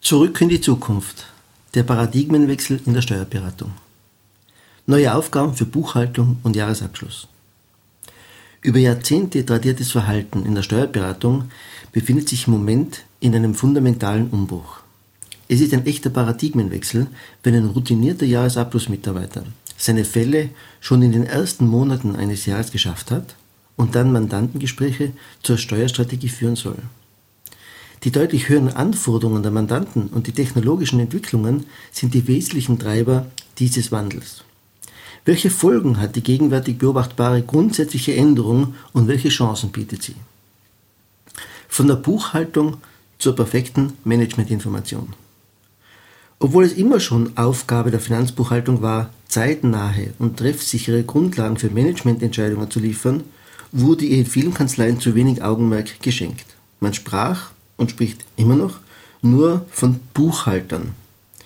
Zurück in die Zukunft. Der Paradigmenwechsel in der Steuerberatung. Neue Aufgaben für Buchhaltung und Jahresabschluss. Über Jahrzehnte tradiertes Verhalten in der Steuerberatung befindet sich im Moment in einem fundamentalen Umbruch. Es ist ein echter Paradigmenwechsel, wenn ein routinierter Jahresabschlussmitarbeiter seine Fälle schon in den ersten Monaten eines Jahres geschafft hat und dann Mandantengespräche zur Steuerstrategie führen soll. Die deutlich höheren Anforderungen der Mandanten und die technologischen Entwicklungen sind die wesentlichen Treiber dieses Wandels. Welche Folgen hat die gegenwärtig beobachtbare grundsätzliche Änderung und welche Chancen bietet sie? Von der Buchhaltung zur perfekten Managementinformation. Obwohl es immer schon Aufgabe der Finanzbuchhaltung war, zeitnahe und treffsichere Grundlagen für Managemententscheidungen zu liefern, wurde ihr in vielen Kanzleien zu wenig Augenmerk geschenkt. Man sprach und spricht immer noch nur von Buchhaltern,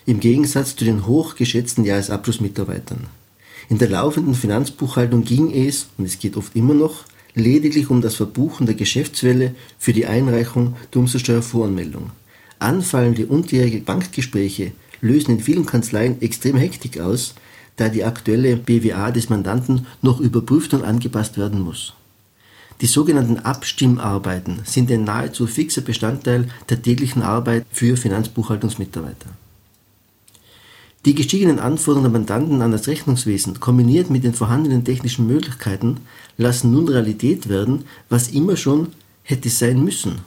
im Gegensatz zu den hochgeschätzten Jahresabschlussmitarbeitern. In der laufenden Finanzbuchhaltung ging es, und es geht oft immer noch, lediglich um das Verbuchen der Geschäftswelle für die Einreichung der Umsatzsteuervoranmeldung. Anfallende unterjährige Bankgespräche lösen in vielen Kanzleien extrem Hektik aus, da die aktuelle BWA des Mandanten noch überprüft und angepasst werden muss. Die sogenannten Abstimmarbeiten sind ein nahezu fixer Bestandteil der täglichen Arbeit für Finanzbuchhaltungsmitarbeiter. Die gestiegenen Anforderungen der Mandanten an das Rechnungswesen kombiniert mit den vorhandenen technischen Möglichkeiten lassen nun Realität werden, was immer schon hätte sein müssen.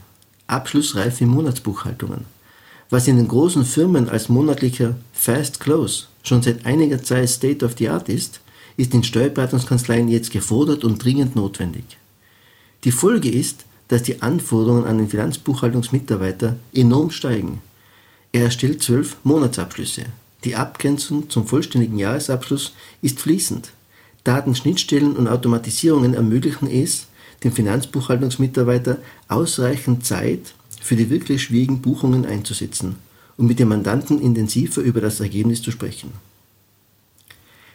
Abschlussreife Monatsbuchhaltungen. Was in den großen Firmen als monatlicher Fast Close schon seit einiger Zeit State of the Art ist, ist in Steuerberatungskanzleien jetzt gefordert und dringend notwendig. Die Folge ist, dass die Anforderungen an den Finanzbuchhaltungsmitarbeiter enorm steigen. Er erstellt zwölf Monatsabschlüsse. Die Abgrenzung zum vollständigen Jahresabschluss ist fließend. Datenschnittstellen und Automatisierungen ermöglichen es, dem Finanzbuchhaltungsmitarbeiter ausreichend Zeit für die wirklich schwierigen Buchungen einzusetzen und mit dem Mandanten intensiver über das Ergebnis zu sprechen.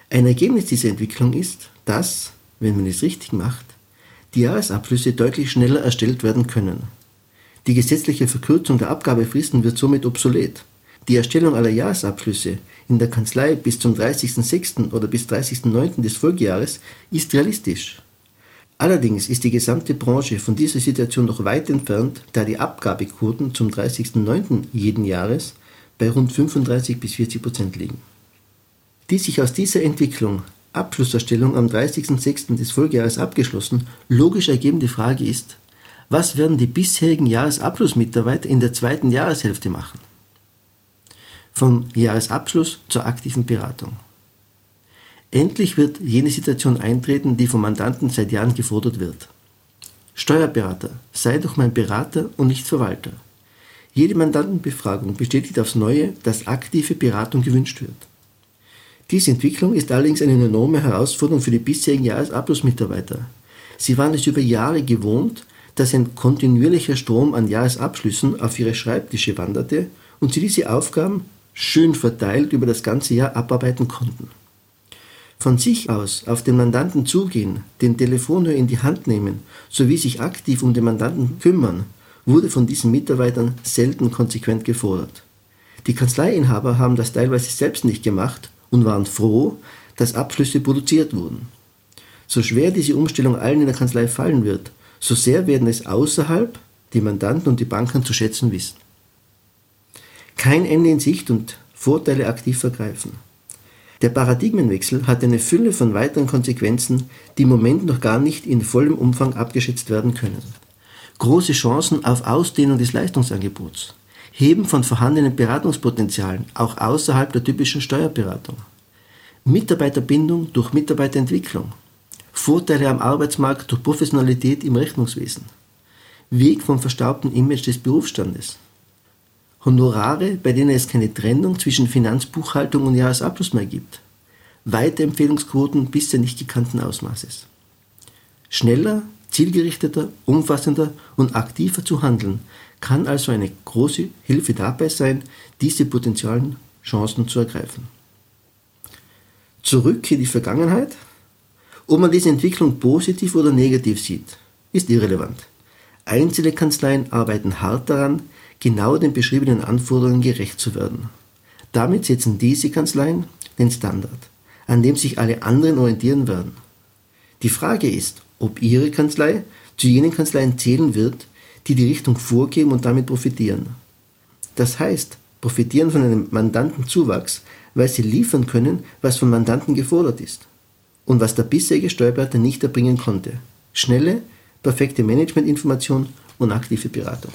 Ein Ergebnis dieser Entwicklung ist, dass, wenn man es richtig macht, die Jahresabschlüsse deutlich schneller erstellt werden können. Die gesetzliche Verkürzung der Abgabefristen wird somit obsolet. Die Erstellung aller Jahresabschlüsse in der Kanzlei bis zum 30.06. oder bis 30.09. des Folgejahres ist realistisch. Allerdings ist die gesamte Branche von dieser Situation noch weit entfernt, da die Abgabequoten zum 30.09. jeden Jahres bei rund 35 bis 40 Prozent liegen. Die sich aus dieser Entwicklung Abschlusserstellung am 30.06. des Folgejahres abgeschlossen, logisch ergebende Frage ist, was werden die bisherigen Jahresabschlussmitarbeiter in der zweiten Jahreshälfte machen? Vom Jahresabschluss zur aktiven Beratung. Endlich wird jene Situation eintreten, die vom Mandanten seit Jahren gefordert wird. Steuerberater, sei doch mein Berater und nicht Verwalter. Jede Mandantenbefragung bestätigt aufs Neue, dass aktive Beratung gewünscht wird. Diese Entwicklung ist allerdings eine enorme Herausforderung für die bisherigen Jahresabschlussmitarbeiter. Sie waren es über Jahre gewohnt, dass ein kontinuierlicher Strom an Jahresabschlüssen auf ihre Schreibtische wanderte und sie diese Aufgaben schön verteilt über das ganze Jahr abarbeiten konnten. Von sich aus auf den Mandanten zugehen, den Telefonhörer in die Hand nehmen sowie sich aktiv um den Mandanten kümmern, wurde von diesen Mitarbeitern selten konsequent gefordert. Die Kanzleiinhaber haben das teilweise selbst nicht gemacht und waren froh, dass Abschlüsse produziert wurden. So schwer diese Umstellung allen in der Kanzlei fallen wird, so sehr werden es außerhalb die Mandanten und die Banken zu schätzen wissen. Kein Ende in Sicht und Vorteile aktiv vergreifen. Der Paradigmenwechsel hat eine Fülle von weiteren Konsequenzen, die im Moment noch gar nicht in vollem Umfang abgeschätzt werden können. Große Chancen auf Ausdehnung des Leistungsangebots. Heben von vorhandenen Beratungspotenzialen, auch außerhalb der typischen Steuerberatung. Mitarbeiterbindung durch Mitarbeiterentwicklung. Vorteile am Arbeitsmarkt durch Professionalität im Rechnungswesen. Weg vom verstaubten Image des Berufsstandes. Honorare, bei denen es keine Trennung zwischen Finanzbuchhaltung und Jahresabschluss mehr gibt. Weiterempfehlungsquoten bisher nicht gekannten Ausmaßes. Schneller, zielgerichteter, umfassender und aktiver zu handeln, kann also eine große Hilfe dabei sein, diese potenziellen Chancen zu ergreifen. Zurück in die Vergangenheit. Ob man diese Entwicklung positiv oder negativ sieht, ist irrelevant. Einzelne Kanzleien arbeiten hart daran, genau den beschriebenen Anforderungen gerecht zu werden. Damit setzen diese Kanzleien den Standard, an dem sich alle anderen orientieren werden. Die Frage ist, ob Ihre Kanzlei zu jenen Kanzleien zählen wird, die die Richtung vorgeben und damit profitieren. Das heißt, profitieren von einem Mandantenzuwachs, weil sie liefern können, was von Mandanten gefordert ist und was der bisherige Steuerberater nicht erbringen konnte. Schnelle, perfekte Managementinformation und aktive Beratung.